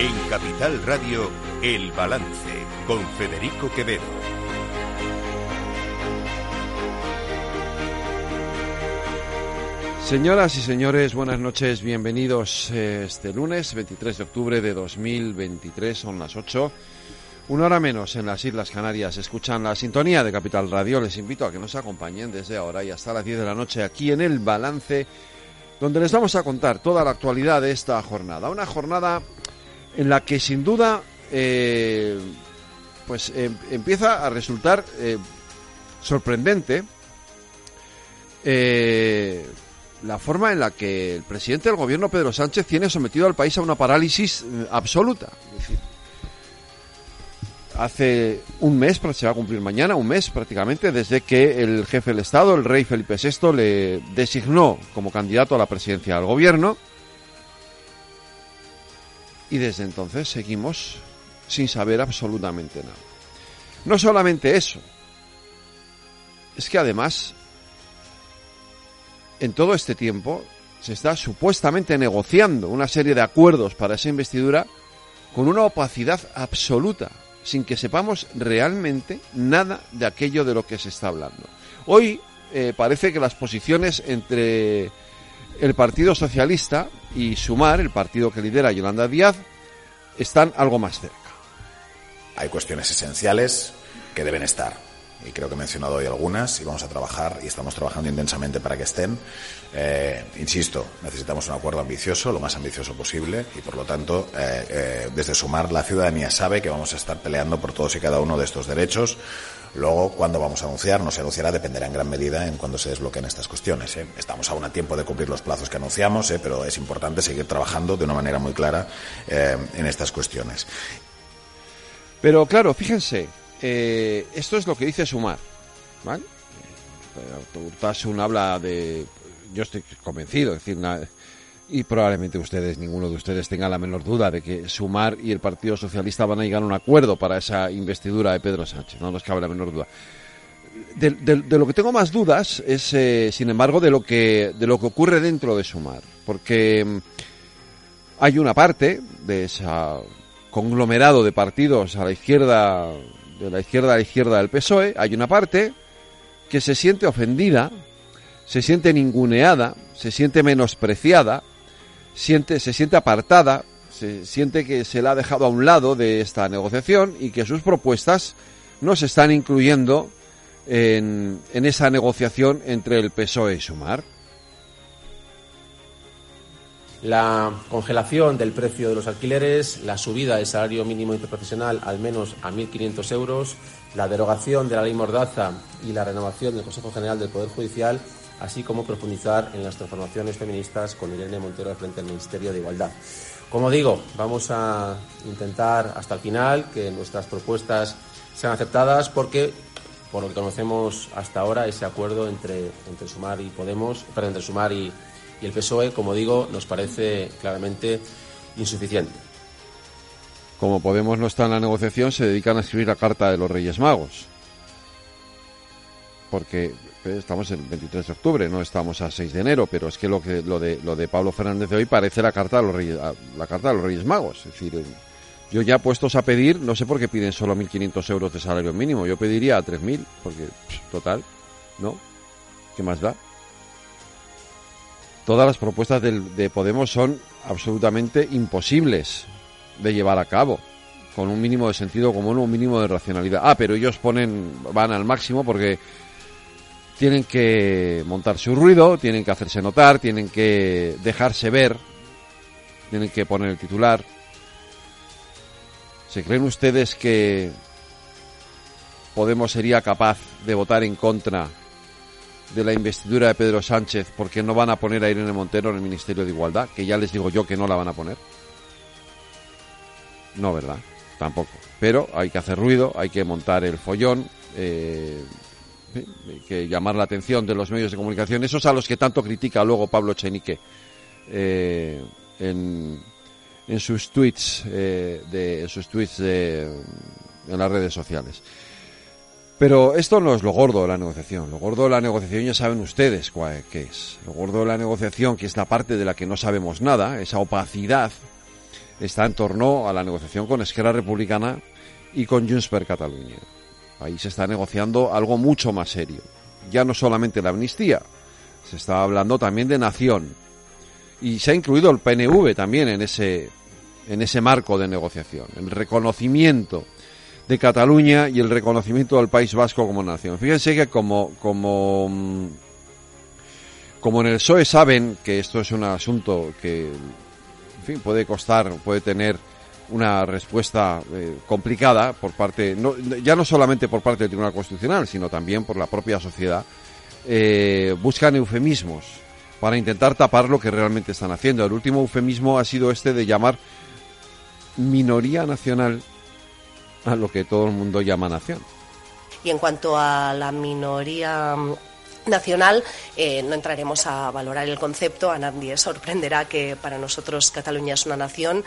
En Capital Radio, El Balance, con Federico Quevedo. Señoras y señores, buenas noches, bienvenidos eh, este lunes 23 de octubre de 2023, son las 8. Una hora menos en las Islas Canarias. Escuchan la sintonía de Capital Radio. Les invito a que nos acompañen desde ahora y hasta las 10 de la noche aquí en El Balance, donde les vamos a contar toda la actualidad de esta jornada. Una jornada en la que sin duda eh, pues em, empieza a resultar eh, sorprendente eh, la forma en la que el presidente del gobierno Pedro Sánchez tiene sometido al país a una parálisis absoluta. Hace un mes, se va a cumplir mañana, un mes prácticamente, desde que el jefe del Estado, el rey Felipe VI, le designó como candidato a la presidencia del gobierno. Y desde entonces seguimos sin saber absolutamente nada. No solamente eso, es que además, en todo este tiempo, se está supuestamente negociando una serie de acuerdos para esa investidura con una opacidad absoluta sin que sepamos realmente nada de aquello de lo que se está hablando. Hoy eh, parece que las posiciones entre el Partido Socialista y Sumar, el partido que lidera Yolanda Díaz, están algo más cerca. Hay cuestiones esenciales que deben estar y creo que he mencionado hoy algunas y vamos a trabajar y estamos trabajando intensamente para que estén. Eh, insisto, necesitamos un acuerdo ambicioso, lo más ambicioso posible y por lo tanto, eh, eh, desde Sumar, la ciudadanía sabe que vamos a estar peleando por todos y cada uno de estos derechos. Luego, cuando vamos a anunciar, no se anunciará, dependerá en gran medida en cuando se desbloqueen estas cuestiones. Estamos aún a tiempo de cumplir los plazos que anunciamos, pero es importante seguir trabajando de una manera muy clara en estas cuestiones. Pero claro, fíjense, eh, esto es lo que dice Sumar. ¿vale? Urtasun habla de. Yo estoy convencido, es decir, y probablemente ustedes, ninguno de ustedes tenga la menor duda de que Sumar y el Partido Socialista van a llegar a un acuerdo para esa investidura de Pedro Sánchez, no nos cabe la menor duda. De, lo que tengo más dudas es, eh, sin embargo, de lo que de lo que ocurre dentro de Sumar, porque mm, hay una parte de ese conglomerado de partidos a la izquierda de la izquierda a la izquierda del PSOE, hay una parte que se siente ofendida, se siente ninguneada, se siente menospreciada, siente, se siente apartada, se siente que se la ha dejado a un lado de esta negociación y que sus propuestas no se están incluyendo en, en esa negociación entre el PSOE y Sumar la congelación del precio de los alquileres, la subida del salario mínimo interprofesional al menos a 1.500 euros, la derogación de la ley Mordaza y la renovación del Consejo General del Poder Judicial, así como profundizar en las transformaciones feministas con Irene Montero frente al Ministerio de Igualdad. Como digo, vamos a intentar hasta el final que nuestras propuestas sean aceptadas porque por lo que conocemos hasta ahora ese acuerdo entre, entre Sumar y Podemos, perdón, entre Sumar y, y el PSOE, como digo, nos parece claramente insuficiente. Como Podemos no está en la negociación, se dedican a escribir la carta de los Reyes Magos. Porque eh, estamos el 23 de octubre, no estamos a 6 de enero, pero es que lo que lo de lo de Pablo Fernández de hoy parece la carta de los Reyes, la carta de los Reyes Magos. Es decir, eh, yo ya puestos a pedir, no sé por qué piden solo 1.500 euros de salario mínimo. Yo pediría a 3.000, porque total, ¿no? ¿Qué más da? Todas las propuestas de Podemos son absolutamente imposibles de llevar a cabo con un mínimo de sentido común, un mínimo de racionalidad. Ah, pero ellos ponen, van al máximo porque tienen que montar su ruido, tienen que hacerse notar, tienen que dejarse ver, tienen que poner el titular. ¿Se creen ustedes que Podemos sería capaz de votar en contra de la investidura de Pedro Sánchez porque no van a poner a Irene Montero en el Ministerio de Igualdad, que ya les digo yo que no la van a poner. No, ¿verdad? Tampoco. Pero hay que hacer ruido, hay que montar el follón, eh, hay que llamar la atención de los medios de comunicación, esos a los que tanto critica luego Pablo Chenique eh, en, en, sus tweets, eh, de, sus tweets de, en las redes sociales. Pero esto no es lo gordo de la negociación. Lo gordo de la negociación ya saben ustedes cuál, qué es. Lo gordo de la negociación, que es la parte de la que no sabemos nada, esa opacidad, está en torno a la negociación con Esquerra Republicana y con Junts per Catalunya. Ahí se está negociando algo mucho más serio. Ya no solamente la amnistía, se está hablando también de nación. Y se ha incluido el PNV también en ese, en ese marco de negociación. El reconocimiento de Cataluña y el reconocimiento del País Vasco como nación. Fíjense que como, como, mm, como en el PSOE saben que esto es un asunto que, en fin, puede costar, puede tener una respuesta eh, complicada por parte, no, ya no solamente por parte del Tribunal Constitucional, sino también por la propia sociedad, eh, buscan eufemismos para intentar tapar lo que realmente están haciendo. El último eufemismo ha sido este de llamar minoría nacional a lo que todo el mundo llama nación. Y en cuanto a la minoría nacional, eh, no entraremos a valorar el concepto, a nadie sorprenderá que para nosotros Cataluña es una nación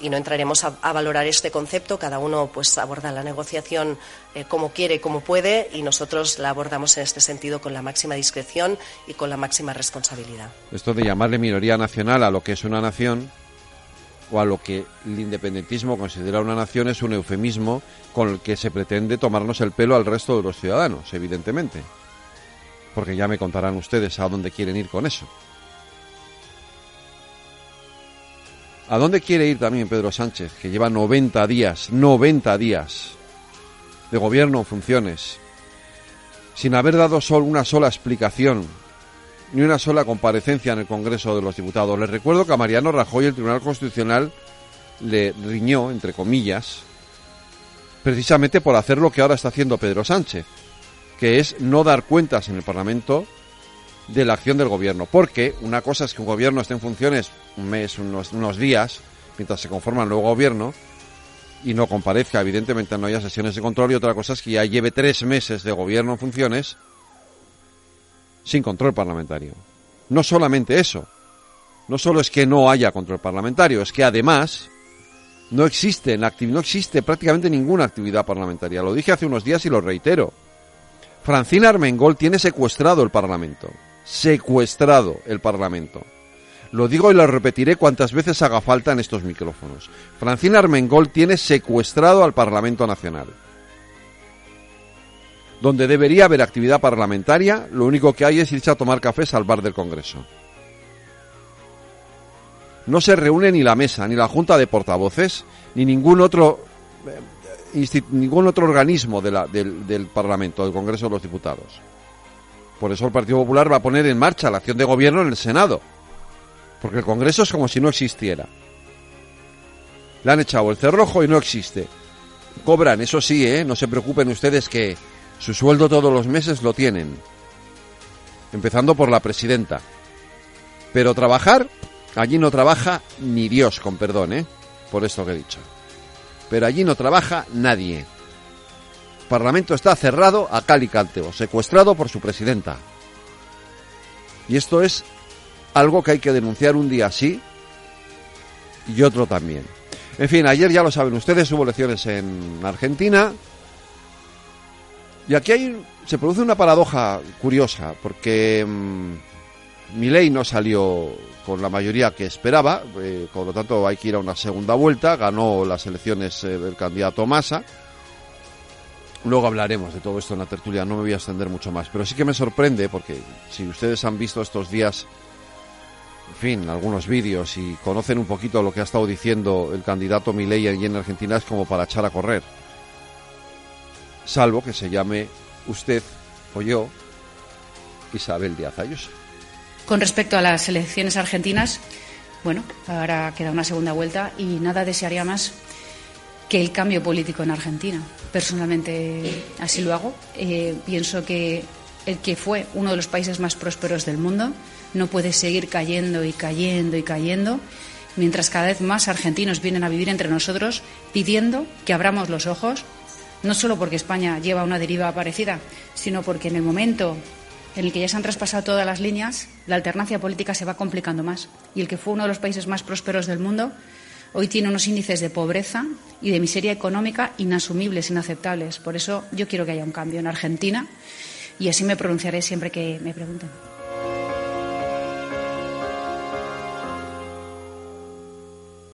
y no entraremos a, valorar este concepto, cada uno pues aborda la negociación eh, como quiere y como puede y nosotros la abordamos en este sentido con la máxima discreción y con la máxima responsabilidad. Esto de llamarle minoría nacional a lo que es una nación o a lo que el independentismo considera una nación es un eufemismo con el que se pretende tomarnos el pelo al resto de los ciudadanos, evidentemente porque ya me contarán ustedes a dónde quieren ir con eso. ¿A dónde quiere ir también Pedro Sánchez, que lleva 90 días, 90 días de gobierno en funciones, sin haber dado solo una sola explicación, ni una sola comparecencia en el Congreso de los Diputados? Les recuerdo que a Mariano Rajoy el Tribunal Constitucional le riñó, entre comillas, precisamente por hacer lo que ahora está haciendo Pedro Sánchez, que es no dar cuentas en el Parlamento de la acción del gobierno. Porque una cosa es que un gobierno esté en funciones un mes, unos, unos días, mientras se conforma el nuevo gobierno, y no comparezca, evidentemente no haya sesiones de control, y otra cosa es que ya lleve tres meses de gobierno en funciones sin control parlamentario. No solamente eso, no solo es que no haya control parlamentario, es que además no existe, en no existe prácticamente ninguna actividad parlamentaria. Lo dije hace unos días y lo reitero. Francina Armengol tiene secuestrado el Parlamento. Secuestrado el Parlamento. Lo digo y lo repetiré cuantas veces haga falta en estos micrófonos. Francina Armengol tiene secuestrado al Parlamento Nacional. Donde debería haber actividad parlamentaria, lo único que hay es irse a tomar cafés al bar del Congreso. No se reúne ni la mesa, ni la Junta de Portavoces, ni ningún otro eh, ningún otro organismo del, del Parlamento, del Congreso de los Diputados. Por eso el Partido Popular va a poner en marcha la acción de gobierno en el Senado. Porque el Congreso es como si no existiera. Le han echado el cerrojo y no existe. Cobran, eso sí, ¿eh? no se preocupen ustedes que su sueldo todos los meses lo tienen. Empezando por la presidenta. Pero trabajar, allí no trabaja ni Dios, con perdón, ¿eh? Por esto que he dicho pero allí no trabaja nadie. El Parlamento está cerrado a cal y secuestrado por su presidenta. Y esto es algo que hay que denunciar un día sí y otro también. En fin, ayer ya lo saben ustedes, hubo elecciones en Argentina. Y aquí hay, se produce una paradoja curiosa, porque mm, Milei no salió con la mayoría que esperaba, eh, por lo tanto hay que ir a una segunda vuelta, ganó las elecciones eh, el candidato Massa. Luego hablaremos de todo esto en la tertulia, no me voy a extender mucho más, pero sí que me sorprende porque si ustedes han visto estos días, en fin, algunos vídeos y conocen un poquito lo que ha estado diciendo el candidato Milei allí en Argentina es como para echar a correr. Salvo que se llame usted o yo Isabel Díaz Ayuso. Con respecto a las elecciones argentinas, bueno, ahora queda una segunda vuelta y nada desearía más que el cambio político en Argentina. Personalmente así lo hago. Eh, pienso que el que fue uno de los países más prósperos del mundo no puede seguir cayendo y cayendo y cayendo mientras cada vez más argentinos vienen a vivir entre nosotros pidiendo que abramos los ojos, no solo porque España lleva una deriva parecida, sino porque en el momento en el que ya se han traspasado todas las líneas, la alternancia política se va complicando más. Y el que fue uno de los países más prósperos del mundo, hoy tiene unos índices de pobreza y de miseria económica inasumibles, inaceptables. Por eso yo quiero que haya un cambio en Argentina y así me pronunciaré siempre que me pregunten.